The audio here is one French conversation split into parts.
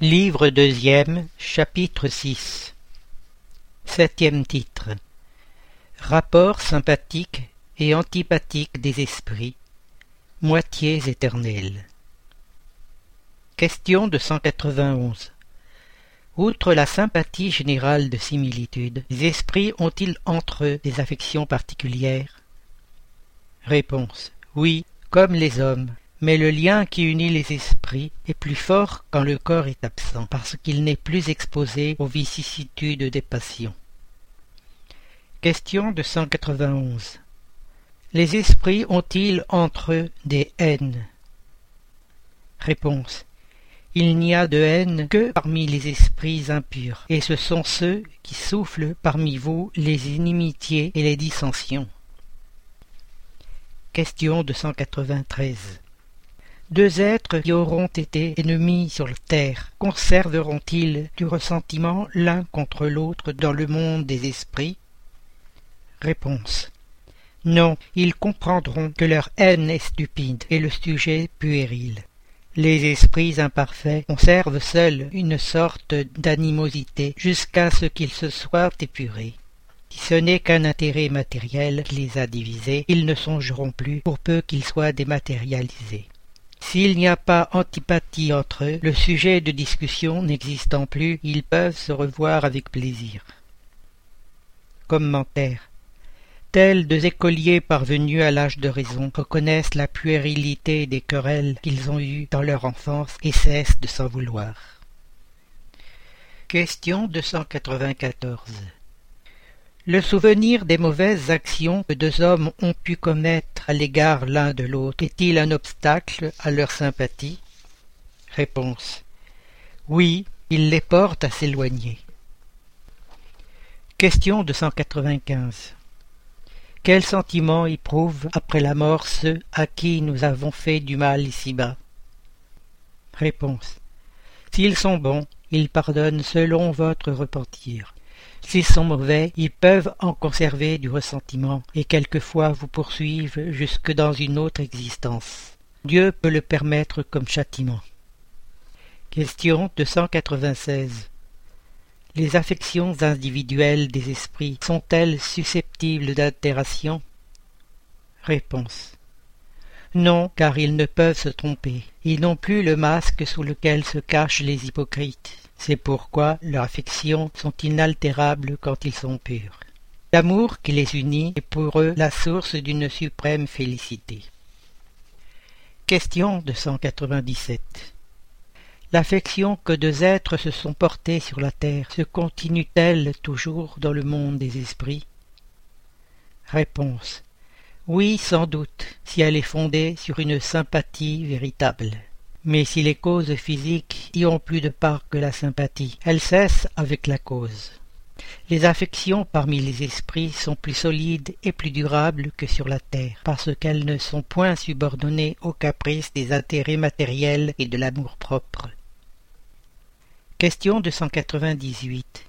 Livre deuxième, chapitre 6 Septième titre. Rapports sympathiques et antipathiques des esprits, moitiés éternelles. Question de 191 Outre la sympathie générale de similitude, les esprits ont-ils entre eux des affections particulières? Réponse. Oui, comme les hommes, mais le lien qui unit les esprits est plus fort quand le corps est absent, parce qu'il n'est plus exposé aux vicissitudes des passions. Question de 191. Les esprits ont-ils entre eux des haines? Réponse. Il n'y a de haine que parmi les esprits impurs, et ce sont ceux qui soufflent parmi vous les inimitiés et les dissensions. Question de 193. Deux êtres qui auront été ennemis sur terre conserveront-ils du ressentiment l'un contre l'autre dans le monde des esprits? Réponse. Non, ils comprendront que leur haine est stupide et le sujet puéril. Les esprits imparfaits conservent seuls une sorte d'animosité jusqu'à ce qu'ils se soient épurés. Si ce n'est qu'un intérêt matériel qui les a divisés, ils ne songeront plus pour peu qu'ils soient dématérialisés. S'il n'y a pas antipathie entre eux, le sujet de discussion n'existant plus, ils peuvent se revoir avec plaisir. Commentaire. Tels deux écoliers parvenus à l'âge de raison reconnaissent la puérilité des querelles qu'ils ont eues dans leur enfance et cessent de s'en vouloir. Question 294 le souvenir des mauvaises actions que deux hommes ont pu commettre à l'égard l'un de l'autre est-il un obstacle à leur sympathie? Réponse. Oui, il les porte à s'éloigner. Question de 195. Quel sentiment éprouvent après la mort ceux à qui nous avons fait du mal ici-bas? Réponse. S'ils sont bons, ils pardonnent selon votre repentir. S'ils sont mauvais, ils peuvent en conserver du ressentiment et quelquefois vous poursuivent jusque dans une autre existence. Dieu peut le permettre comme châtiment. Question 296. Les affections individuelles des esprits sont-elles susceptibles d'altération? Réponse. Non, car ils ne peuvent se tromper. Ils n'ont plus le masque sous lequel se cachent les hypocrites. C'est pourquoi leurs affections sont inaltérables quand ils sont purs. L'amour qui les unit est pour eux la source d'une suprême félicité. Question de 197 L'affection que deux êtres se sont portés sur la terre se continue-t-elle toujours dans le monde des esprits? Réponse Oui, sans doute, si elle est fondée sur une sympathie véritable. Mais si les causes physiques y ont plus de part que la sympathie, elles cessent avec la cause. Les affections parmi les esprits sont plus solides et plus durables que sur la terre, parce qu'elles ne sont point subordonnées aux caprices des intérêts matériels et de l'amour-propre. Question 298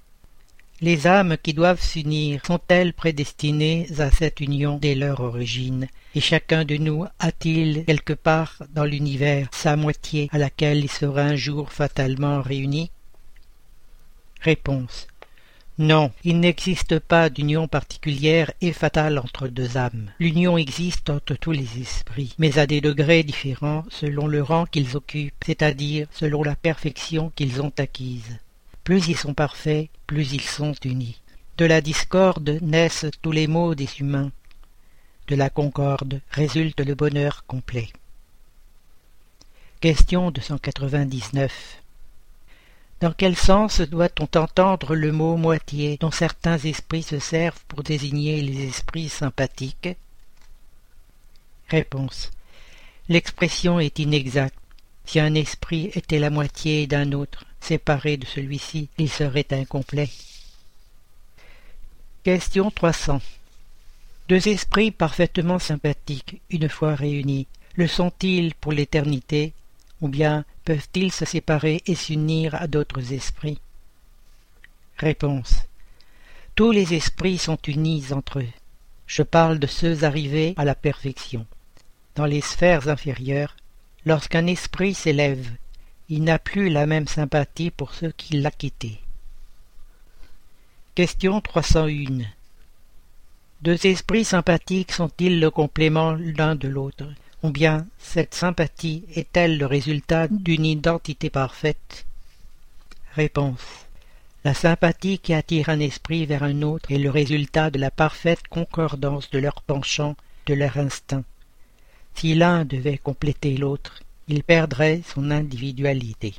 les âmes qui doivent s'unir sont-elles prédestinées à cette union dès leur origine? Et chacun de nous a-t-il quelque part dans l'univers sa moitié à laquelle il sera un jour fatalement réuni? Réponse. Non, il n'existe pas d'union particulière et fatale entre deux âmes. L'union existe entre tous les esprits, mais à des degrés différents selon le rang qu'ils occupent, c'est-à-dire selon la perfection qu'ils ont acquise. Plus ils sont parfaits, plus ils sont unis. De la discorde naissent tous les maux des humains. De la concorde résulte le bonheur complet. Question 299 Dans quel sens doit-on entendre le mot moitié dont certains esprits se servent pour désigner les esprits sympathiques? Réponse L'expression est inexacte. Si un esprit était la moitié d'un autre, séparé de celui-ci, il serait incomplet. Question 300. Deux esprits parfaitement sympathiques, une fois réunis, le sont-ils pour l'éternité, ou bien peuvent-ils se séparer et s'unir à d'autres esprits? Réponse. Tous les esprits sont unis entre eux. Je parle de ceux arrivés à la perfection. Dans les sphères inférieures, lorsqu'un esprit s'élève il n'a plus la même sympathie pour ceux qui l'a quitté. Question 301 Deux esprits sympathiques sont-ils le complément l'un de l'autre Ou bien cette sympathie est-elle le résultat d'une identité parfaite? Réponse la sympathie qui attire un esprit vers un autre est le résultat de la parfaite concordance de leurs penchants, de leur instinct. Si l'un devait compléter l'autre, il perdrait son individualité.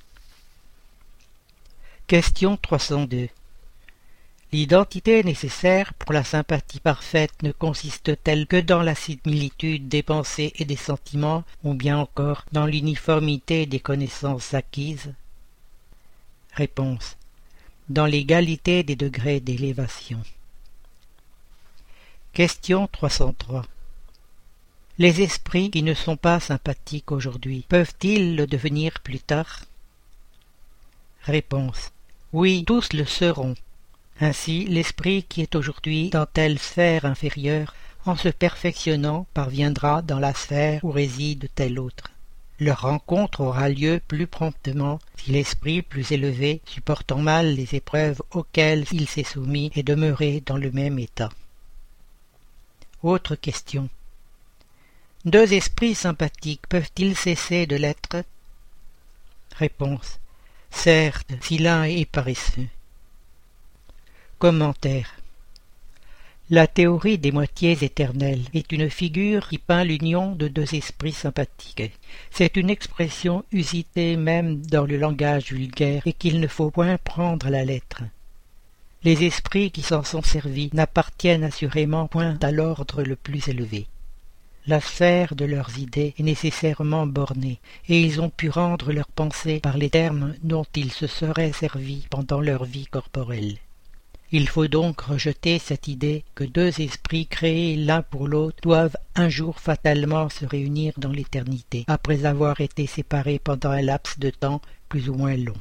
Question 302 L'identité nécessaire pour la sympathie parfaite ne consiste-t-elle que dans la similitude des pensées et des sentiments, ou bien encore dans l'uniformité des connaissances acquises? Réponse dans l'égalité des degrés d'élévation. Question 303 Les esprits qui ne sont pas sympathiques aujourd'hui peuvent-ils le devenir plus tard? Réponse Oui, tous le seront. Ainsi, l'esprit qui est aujourd'hui dans telle sphère inférieure, en se perfectionnant, parviendra dans la sphère où réside tel autre. Leur rencontre aura lieu plus promptement si l'esprit plus élevé, supportant mal les épreuves auxquelles il s'est soumis, est demeuré dans le même état. Autre question. Deux esprits sympathiques peuvent-ils cesser de l'être? Réponse. Certes, si l'un est paresseux. Commentaire. La théorie des moitiés éternelles est une figure qui peint l'union de deux esprits sympathiques. C'est une expression usitée même dans le langage vulgaire et qu'il ne faut point prendre à la lettre. Les esprits qui s'en sont servis n'appartiennent assurément point à l'ordre le plus élevé. La sphère de leurs idées est nécessairement bornée, et ils ont pu rendre leurs pensées par les termes dont ils se seraient servis pendant leur vie corporelle. Il faut donc rejeter cette idée que deux esprits créés l'un pour l'autre doivent un jour fatalement se réunir dans l'éternité, après avoir été séparés pendant un laps de temps plus ou moins long.